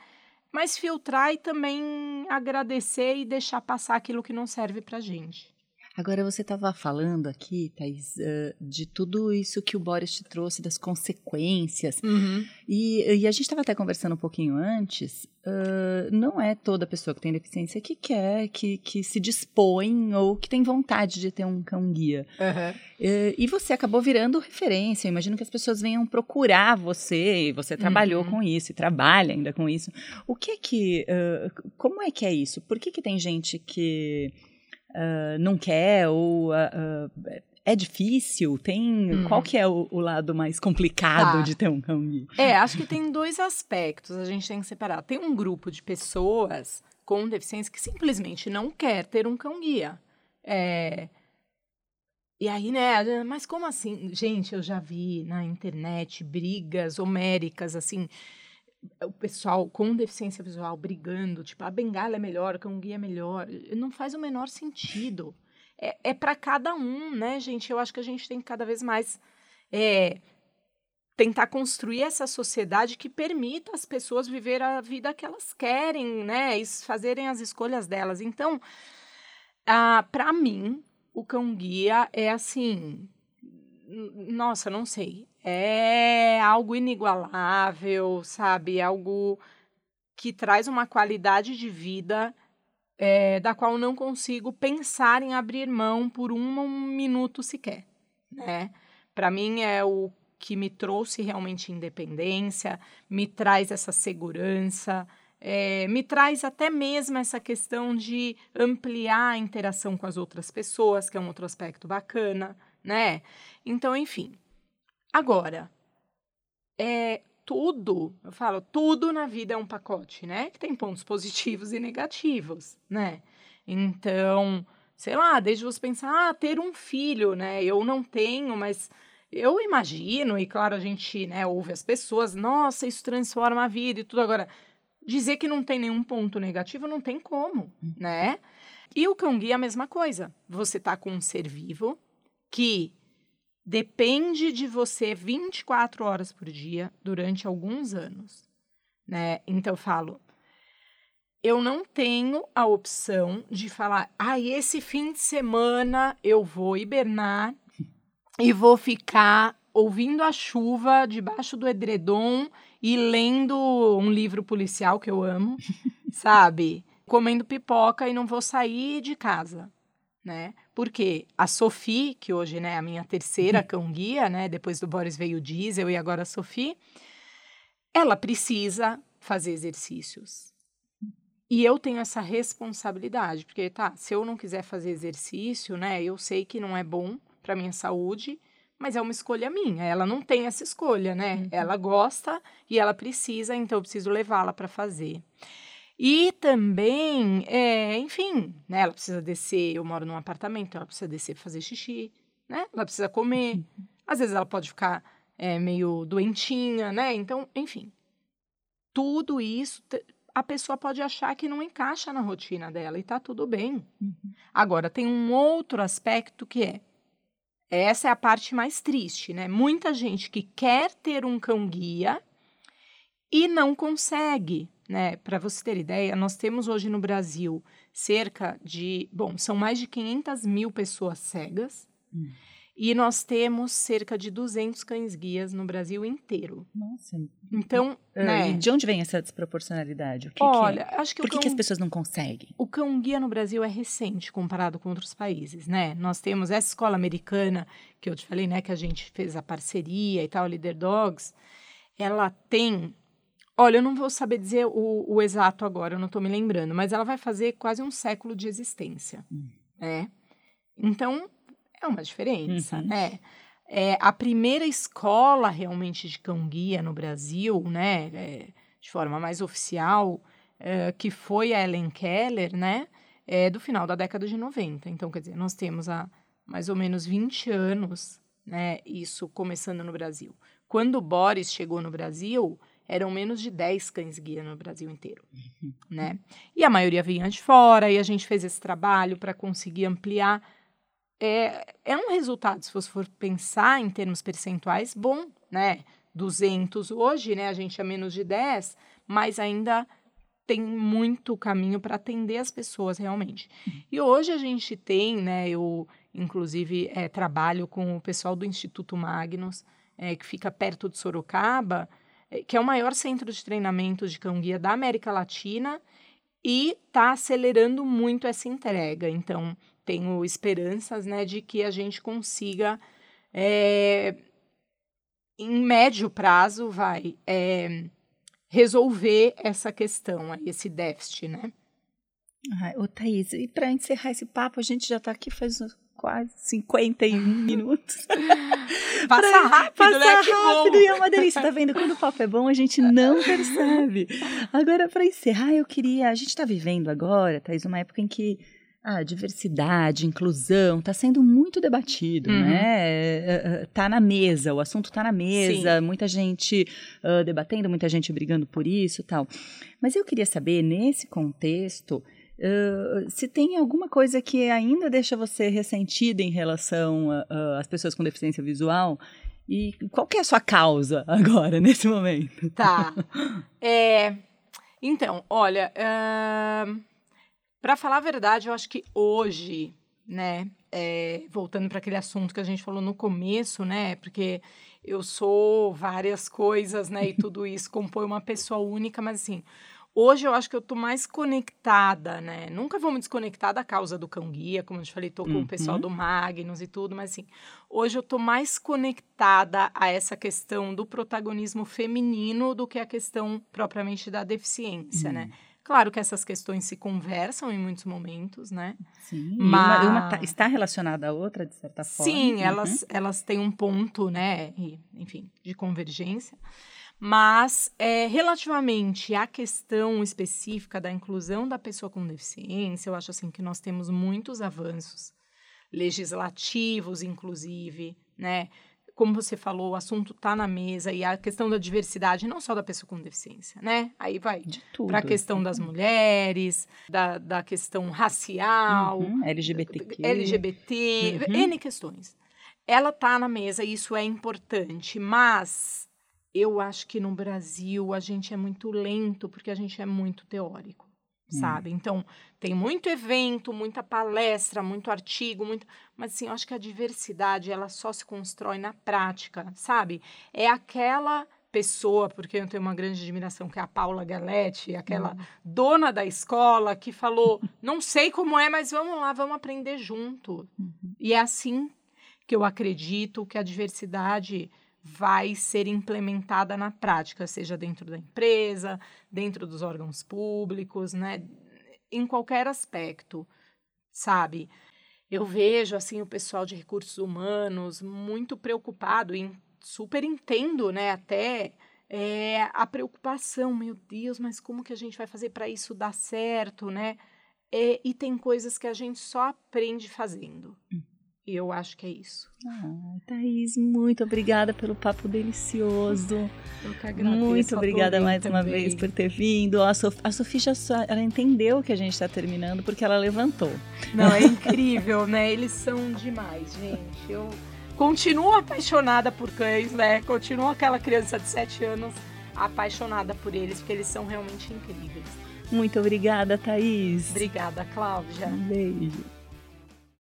Mas filtrar e também agradecer e deixar passar aquilo que não serve pra gente. Agora, você estava falando aqui, Thais, uh, de tudo isso que o Boris te trouxe, das consequências. Uhum. E, e, a gente estava até conversando um pouquinho antes. Uh, não é toda pessoa que tem deficiência que quer, que, que se dispõe ou que tem vontade de ter um cão-guia. Uhum. Uh, e você acabou virando referência. Eu imagino que as pessoas venham procurar você. E você trabalhou uhum. com isso e trabalha ainda com isso. O que é que. como é que é isso? Por que, que tem gente que uh, não quer ou uh, é difícil? Tem hum. qual que é o, o lado mais complicado tá. de ter um cão guia? É, acho que tem dois aspectos. A gente tem que separar. Tem um grupo de pessoas com deficiência que simplesmente não quer ter um cão guia. É, e aí, né, mas como assim? Gente, eu já vi na internet brigas homéricas, assim, o pessoal com deficiência visual brigando, tipo, a bengala é melhor, o cão guia é melhor, não faz o menor sentido. É, é para cada um, né, gente? Eu acho que a gente tem que cada vez mais é, tentar construir essa sociedade que permita as pessoas viver a vida que elas querem, né? E fazerem as escolhas delas. Então, ah, para mim, o cão guia é assim. Nossa, não sei é algo inigualável, sabe? Algo que traz uma qualidade de vida é, da qual não consigo pensar em abrir mão por um, minuto sequer, né? Para mim é o que me trouxe realmente independência, me traz essa segurança, é, me traz até mesmo essa questão de ampliar a interação com as outras pessoas, que é um outro aspecto bacana, né? Então, enfim, Agora, é tudo, eu falo, tudo na vida é um pacote, né? Que tem pontos positivos e negativos, né? Então, sei lá, desde você pensar, ah, ter um filho, né? Eu não tenho, mas eu imagino, e claro, a gente né, ouve as pessoas, nossa, isso transforma a vida e tudo. Agora, dizer que não tem nenhum ponto negativo, não tem como, né? E o cão guia é a mesma coisa. Você tá com um ser vivo que depende de você 24 horas por dia durante alguns anos, né? Então eu falo, eu não tenho a opção de falar, ah, esse fim de semana eu vou hibernar e vou ficar ouvindo a chuva debaixo do edredom e lendo um livro policial que eu amo, (laughs) sabe? Comendo pipoca e não vou sair de casa né? Porque a Sophie, que hoje né, é a minha terceira uhum. cão-guia, né? Depois do Boris veio o Diesel e agora a Sophie, ela precisa fazer exercícios. E eu tenho essa responsabilidade, porque tá, se eu não quiser fazer exercício, né, eu sei que não é bom para minha saúde, mas é uma escolha minha. Ela não tem essa escolha, né? Uhum. Ela gosta e ela precisa, então eu preciso levá-la para fazer. E também, é, enfim, né? Ela precisa descer. Eu moro num apartamento, ela precisa descer para fazer xixi, né? Ela precisa comer. Uhum. Às vezes ela pode ficar é, meio doentinha, né? Então, enfim, tudo isso a pessoa pode achar que não encaixa na rotina dela e tá tudo bem. Uhum. Agora, tem um outro aspecto que é essa é a parte mais triste, né? Muita gente que quer ter um cão guia e não consegue, né? Para você ter ideia, nós temos hoje no Brasil cerca de, bom, são mais de 500 mil pessoas cegas. Hum. E nós temos cerca de 200 cães guias no Brasil inteiro. Nossa. Então, uh, né? de onde vem essa desproporcionalidade? O que Olha, que é? acho que Por que, cão, que as pessoas não conseguem? O cão guia no Brasil é recente comparado com outros países, né? Nós temos essa escola americana que eu te falei, né, que a gente fez a parceria e tal, Leader Dogs. Ela tem Olha, eu não vou saber dizer o, o exato agora, eu não estou me lembrando, mas ela vai fazer quase um século de existência, hum. né? Então, é uma diferença, uhum. né? É, a primeira escola realmente de cão-guia no Brasil, né, é, de forma mais oficial, é, que foi a Ellen Keller, né, é do final da década de 90. Então, quer dizer, nós temos há mais ou menos 20 anos, né, isso começando no Brasil. Quando o Boris chegou no Brasil, eram menos de 10 cães-guia no Brasil inteiro, né? E a maioria vinha de fora, e a gente fez esse trabalho para conseguir ampliar é, é um resultado, se você for pensar em termos percentuais, bom, né? 200 hoje, né? A gente é menos de 10, mas ainda tem muito caminho para atender as pessoas realmente. E hoje a gente tem, né? Eu, inclusive, é, trabalho com o pessoal do Instituto Magnus, é, que fica perto de Sorocaba, que é o maior centro de treinamento de cão-guia da América Latina e está acelerando muito essa entrega. Então, tenho esperanças né, de que a gente consiga, é, em médio prazo, vai é, resolver essa questão, esse déficit, né? Ai, ô Thaís, e para encerrar esse papo, a gente já está aqui faz quase 51 (laughs) minutos. Passa pra, rápido, passa né? rápido e é uma delícia. Tá vendo? Quando o papo é bom, a gente não (laughs) percebe. Agora, para encerrar, eu queria. A gente está vivendo agora, Thaís, uma época em que a diversidade, inclusão, está sendo muito debatido, uhum. né? Está na mesa, o assunto está na mesa, Sim. muita gente uh, debatendo, muita gente brigando por isso tal. Mas eu queria saber, nesse contexto, uh, se tem alguma coisa que ainda deixa você ressentida em relação às pessoas com deficiência visual e qual que é a sua causa (laughs) agora, nesse momento? Tá. É, então, olha... Uh para falar a verdade, eu acho que hoje, né, é, voltando para aquele assunto que a gente falou no começo, né, porque eu sou várias coisas, né, e tudo isso compõe uma pessoa única, mas assim, hoje eu acho que eu tô mais conectada, né, nunca vou me desconectar da causa do cão guia, como eu te falei, tô com uhum. o pessoal do Magnus e tudo, mas assim, hoje eu tô mais conectada a essa questão do protagonismo feminino do que a questão propriamente da deficiência, né. uhum. né. Claro que essas questões se conversam em muitos momentos, né? Sim, mas... uma, uma tá, está relacionada à outra, de certa forma. Sim, uhum. elas, elas têm um ponto, né, e, enfim, de convergência. Mas, é, relativamente à questão específica da inclusão da pessoa com deficiência, eu acho assim que nós temos muitos avanços legislativos, inclusive, né? como você falou, o assunto está na mesa e a questão da diversidade, não só da pessoa com deficiência, né? Aí vai para a questão das mulheres, da, da questão racial, uhum, LGBTQ. LGBT, uhum. N questões. Ela está na mesa e isso é importante, mas eu acho que no Brasil a gente é muito lento porque a gente é muito teórico. Hum. sabe? Então, tem muito evento, muita palestra, muito artigo, muito, mas assim, eu acho que a diversidade ela só se constrói na prática, sabe? É aquela pessoa, porque eu tenho uma grande admiração, que é a Paula Galetti, aquela uhum. dona da escola que falou: não sei como é, mas vamos lá, vamos aprender junto. Uhum. E é assim que eu acredito que a diversidade vai ser implementada na prática, seja dentro da empresa, dentro dos órgãos públicos, né? Em qualquer aspecto, sabe? Eu vejo assim o pessoal de recursos humanos muito preocupado e super entendo, né? Até é, a preocupação, meu Deus, mas como que a gente vai fazer para isso dar certo, né? É, e tem coisas que a gente só aprende fazendo. E eu acho que é isso. Ah, Thaís, muito obrigada pelo papo delicioso. Eu que agradeço. Muito obrigada mais também. uma vez por ter vindo. A, Sof a Sofia já ela entendeu que a gente está terminando porque ela levantou. Não, é incrível, né? Eles são demais, gente. Eu continuo apaixonada por cães, né? Continuo aquela criança de 7 anos apaixonada por eles, porque eles são realmente incríveis. Muito obrigada, Thaís. Obrigada, Cláudia. Um beijo.